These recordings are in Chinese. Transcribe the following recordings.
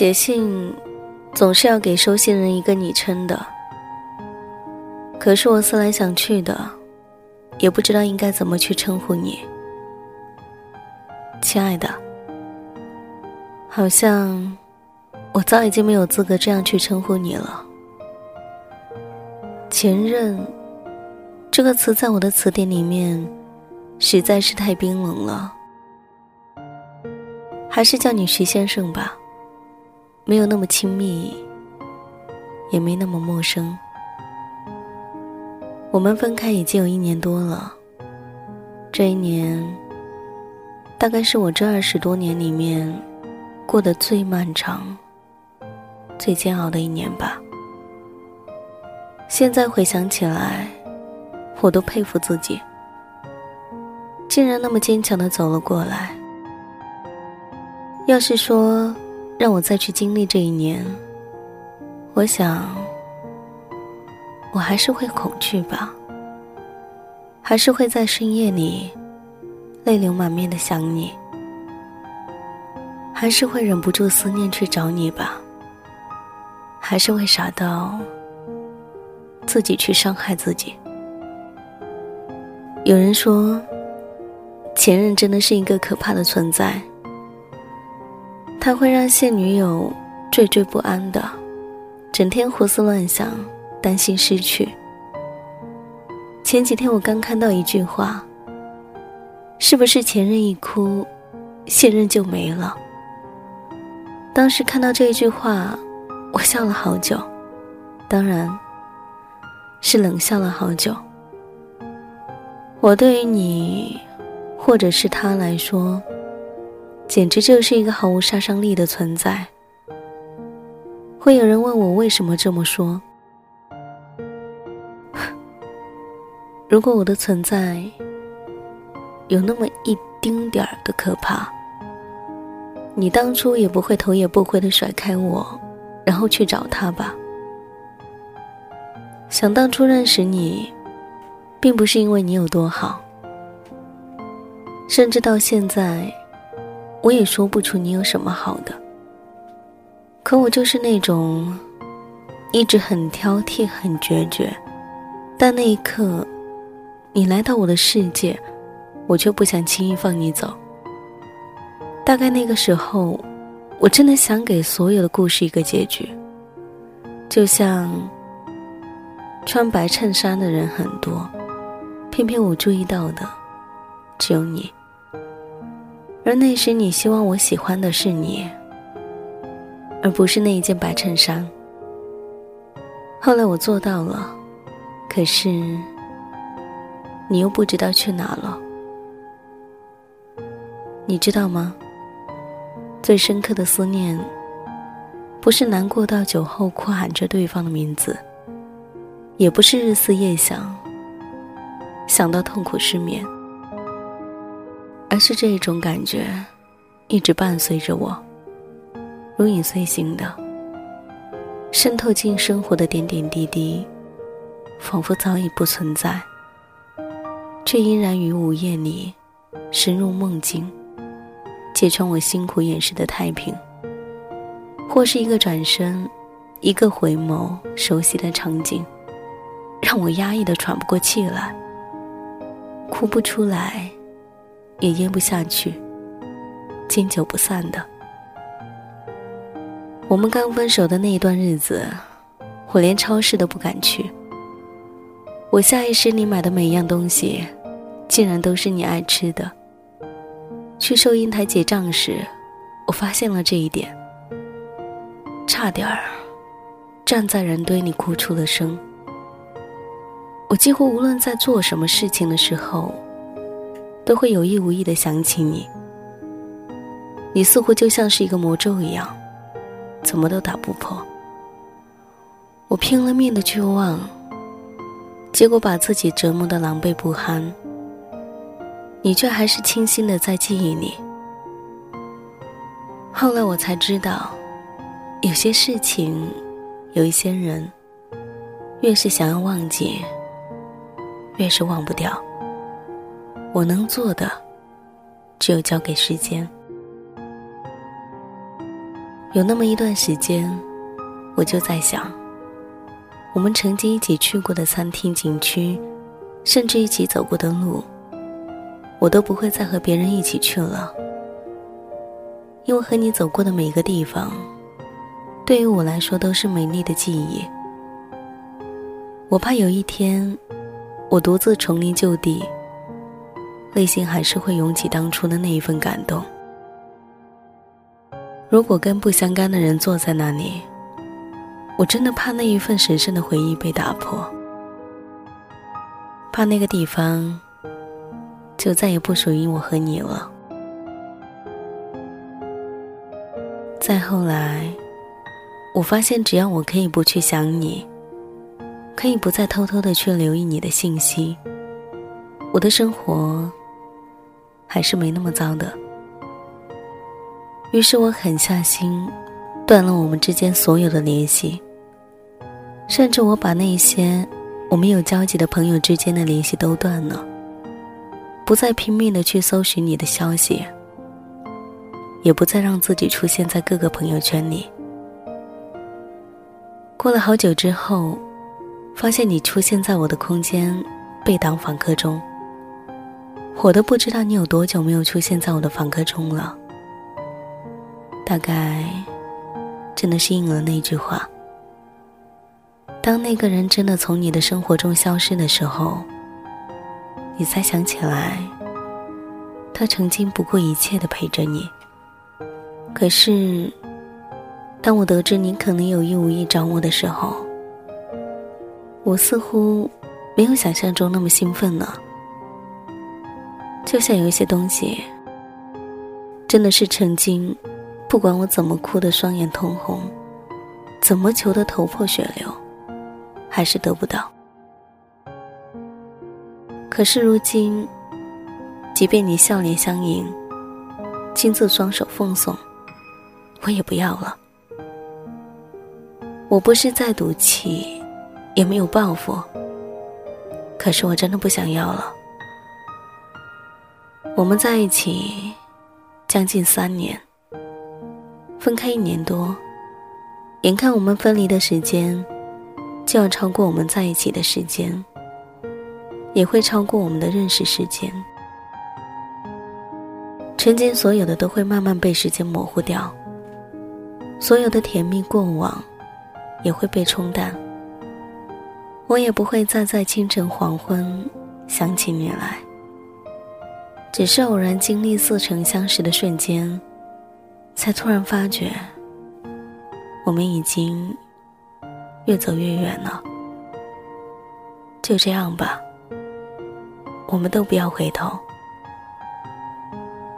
写信总是要给收信人一个昵称的，可是我思来想去的，也不知道应该怎么去称呼你，亲爱的。好像我早已经没有资格这样去称呼你了。前任这个词在我的词典里面实在是太冰冷了，还是叫你徐先生吧。没有那么亲密，也没那么陌生。我们分开已经有一年多了，这一年大概是我这二十多年里面过得最漫长、最煎熬的一年吧。现在回想起来，我都佩服自己，竟然那么坚强的走了过来。要是说……让我再去经历这一年，我想，我还是会恐惧吧，还是会在深夜里泪流满面的想你，还是会忍不住思念去找你吧，还是会傻到自己去伤害自己。有人说，前任真的是一个可怕的存在。他会让现女友惴惴不安的，整天胡思乱想，担心失去。前几天我刚看到一句话：“是不是前任一哭，现任就没了？”当时看到这一句话，我笑了好久，当然是冷笑了好久。我对于你，或者是他来说。简直就是一个毫无杀伤力的存在。会有人问我为什么这么说？如果我的存在有那么一丁点儿的可怕，你当初也不会头也不回的甩开我，然后去找他吧。想当初认识你，并不是因为你有多好，甚至到现在。我也说不出你有什么好的，可我就是那种一直很挑剔、很决绝，但那一刻你来到我的世界，我却不想轻易放你走。大概那个时候，我真的想给所有的故事一个结局，就像穿白衬衫的人很多，偏偏我注意到的只有你。而那时，你希望我喜欢的是你，而不是那一件白衬衫。后来我做到了，可是你又不知道去哪了。你知道吗？最深刻的思念，不是难过到酒后哭喊着对方的名字，也不是日思夜想，想到痛苦失眠。是这一种感觉，一直伴随着我，如影随形的，渗透进生活的点点滴滴，仿佛早已不存在，却依然于午夜里深入梦境，揭穿我辛苦掩饰的太平。或是一个转身，一个回眸，熟悉的场景，让我压抑的喘不过气来，哭不出来。也咽不下去，经久不散的。我们刚分手的那一段日子，我连超市都不敢去。我下意识里买的每一样东西，竟然都是你爱吃的。去收银台结账时，我发现了这一点，差点儿站在人堆里哭出了声。我几乎无论在做什么事情的时候。都会有意无意的想起你，你似乎就像是一个魔咒一样，怎么都打不破。我拼了命的去忘，结果把自己折磨的狼狈不堪，你却还是清新的在记忆里。后来我才知道，有些事情，有一些人，越是想要忘记，越是忘不掉。我能做的，只有交给时间。有那么一段时间，我就在想，我们曾经一起去过的餐厅、景区，甚至一起走过的路，我都不会再和别人一起去了，因为和你走过的每一个地方，对于我来说都是美丽的记忆。我怕有一天，我独自重临旧地，内心还是会涌起当初的那一份感动。如果跟不相干的人坐在那里，我真的怕那一份神圣的回忆被打破，怕那个地方就再也不属于我和你了。再后来，我发现只要我可以不去想你，可以不再偷偷的去留意你的信息，我的生活还是没那么糟的。于是我狠下心，断了我们之间所有的联系，甚至我把那些我们有交集的朋友之间的联系都断了，不再拼命的去搜寻你的消息，也不再让自己出现在各个朋友圈里。过了好久之后，发现你出现在我的空间被挡访客中，我都不知道你有多久没有出现在我的访客中了。大概，真的是应了那句话：当那个人真的从你的生活中消失的时候，你才想起来，他曾经不顾一切的陪着你。可是，当我得知你可能有意无意找我的时候，我似乎没有想象中那么兴奋了。就像有一些东西，真的是曾经。不管我怎么哭得双眼通红，怎么求得头破血流，还是得不到。可是如今，即便你笑脸相迎，亲自双手奉送，我也不要了。我不是在赌气，也没有报复。可是我真的不想要了。我们在一起将近三年。分开一年多，眼看我们分离的时间就要超过我们在一起的时间，也会超过我们的认识时间。曾经所有的都会慢慢被时间模糊掉，所有的甜蜜过往也会被冲淡。我也不会再在清晨黄昏想起你来，只是偶然经历似曾相识的瞬间。才突然发觉，我们已经越走越远了。就这样吧，我们都不要回头，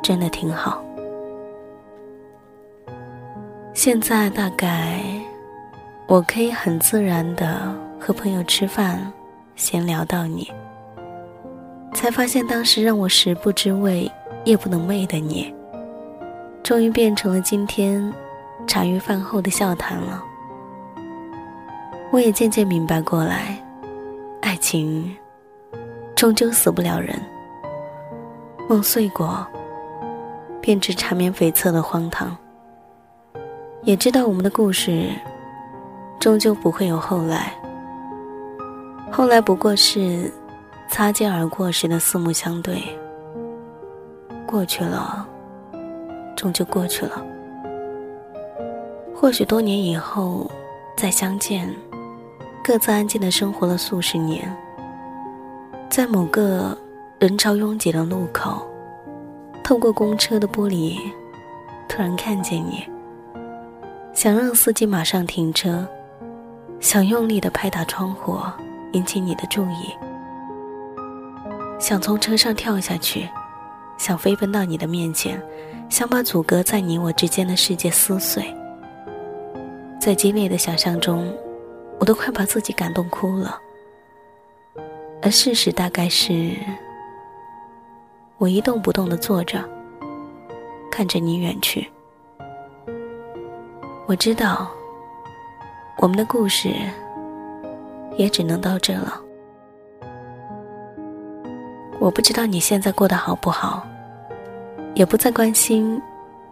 真的挺好。现在大概我可以很自然的和朋友吃饭，闲聊到你，才发现当时让我食不知味、夜不能寐的你。终于变成了今天茶余饭后的笑谈了。我也渐渐明白过来，爱情终究死不了人。梦碎过，便知缠绵悱恻的荒唐。也知道我们的故事终究不会有后来。后来不过是擦肩而过时的四目相对，过去了。终究过去了。或许多年以后再相见，各自安静的生活了数十年，在某个人潮拥挤的路口，透过公车的玻璃，突然看见你，想让司机马上停车，想用力的拍打窗户，引起你的注意，想从车上跳下去，想飞奔到你的面前。想把阻隔在你我之间的世界撕碎，在激烈的想象中，我都快把自己感动哭了。而事实大概是，我一动不动的坐着，看着你远去。我知道，我们的故事也只能到这了。我不知道你现在过得好不好。也不再关心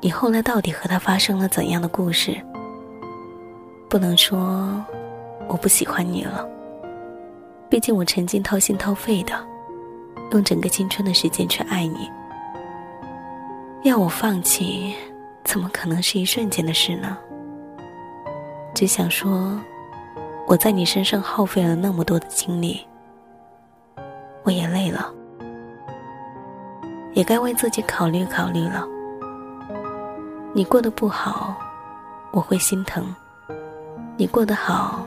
你后来到底和他发生了怎样的故事？不能说我不喜欢你了，毕竟我曾经掏心掏肺的，用整个青春的时间去爱你。要我放弃，怎么可能是一瞬间的事呢？只想说，我在你身上耗费了那么多的精力，我也累了，也该为自己考虑考虑了。你过得不好，我会心疼；你过得好，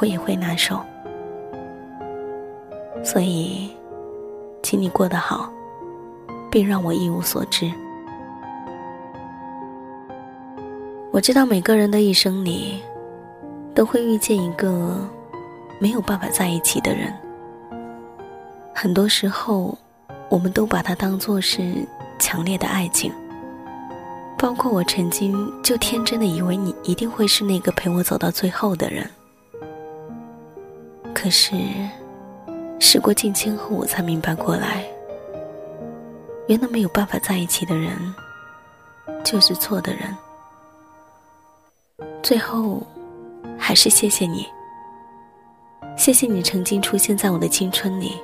我也会难受。所以，请你过得好。并让我一无所知。我知道每个人的一生里，都会遇见一个没有办法在一起的人。很多时候，我们都把它当作是强烈的爱情。包括我曾经就天真的以为你一定会是那个陪我走到最后的人。可是，时过境迁后，我才明白过来。原来没有办法在一起的人，就是错的人。最后，还是谢谢你，谢谢你曾经出现在我的青春里，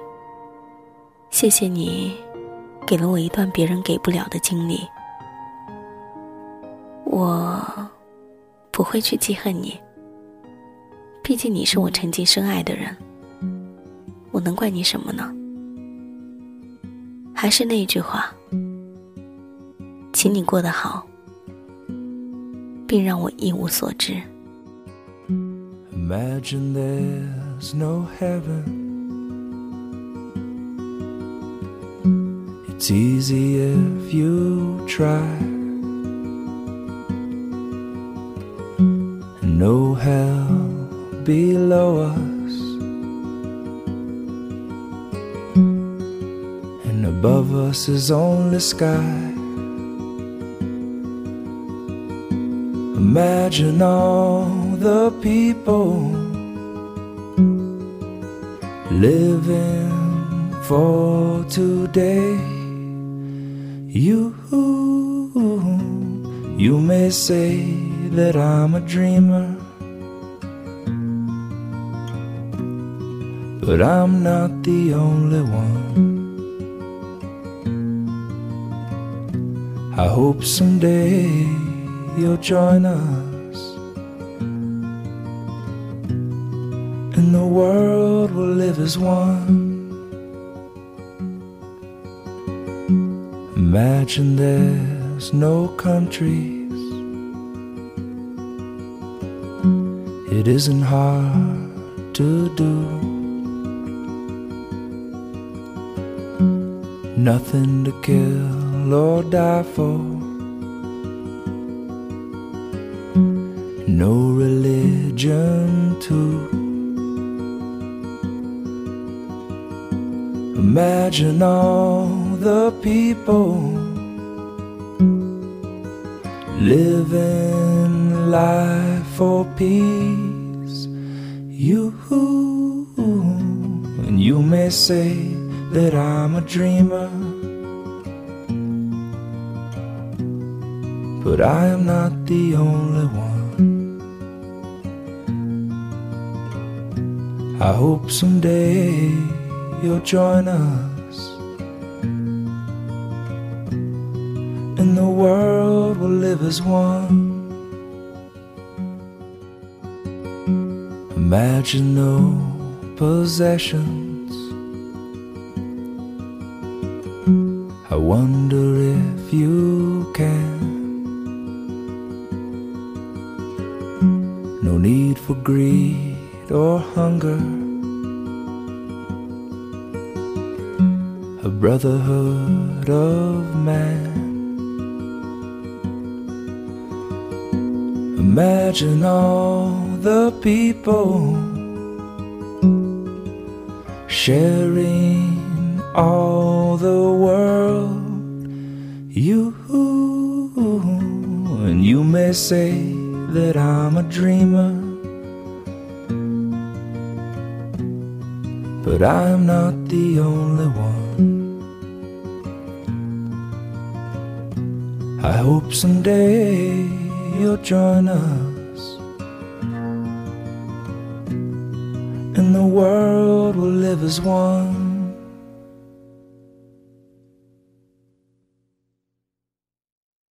谢谢你，给了我一段别人给不了的经历。我不会去记恨你，毕竟你是我曾经深爱的人，我能怪你什么呢？还是那句话，请你过得好，并让我一无所知。Imagine there's no heaven. It's easy if you try. No hell below us. And above us is only sky. Imagine all the people living for today. You, you may say that I'm a dreamer. But I'm not the only one. I hope someday you'll join us and the world will live as one. Imagine there's no countries. It isn't hard to do. Nothing to kill or die for. No religion, too. Imagine all the people living life for peace. You and you may say that I'm a dreamer. but I am not the only one. I hope someday you'll join us, live as one. Imagine no possessions. I wonder if you can. No need for greed or hunger. A brotherhood of man. Imagine all the people sharing all the world. You and you may say that I'm a dreamer. But I'm not the only one. I hope someday you'll join us. And the world will live as one.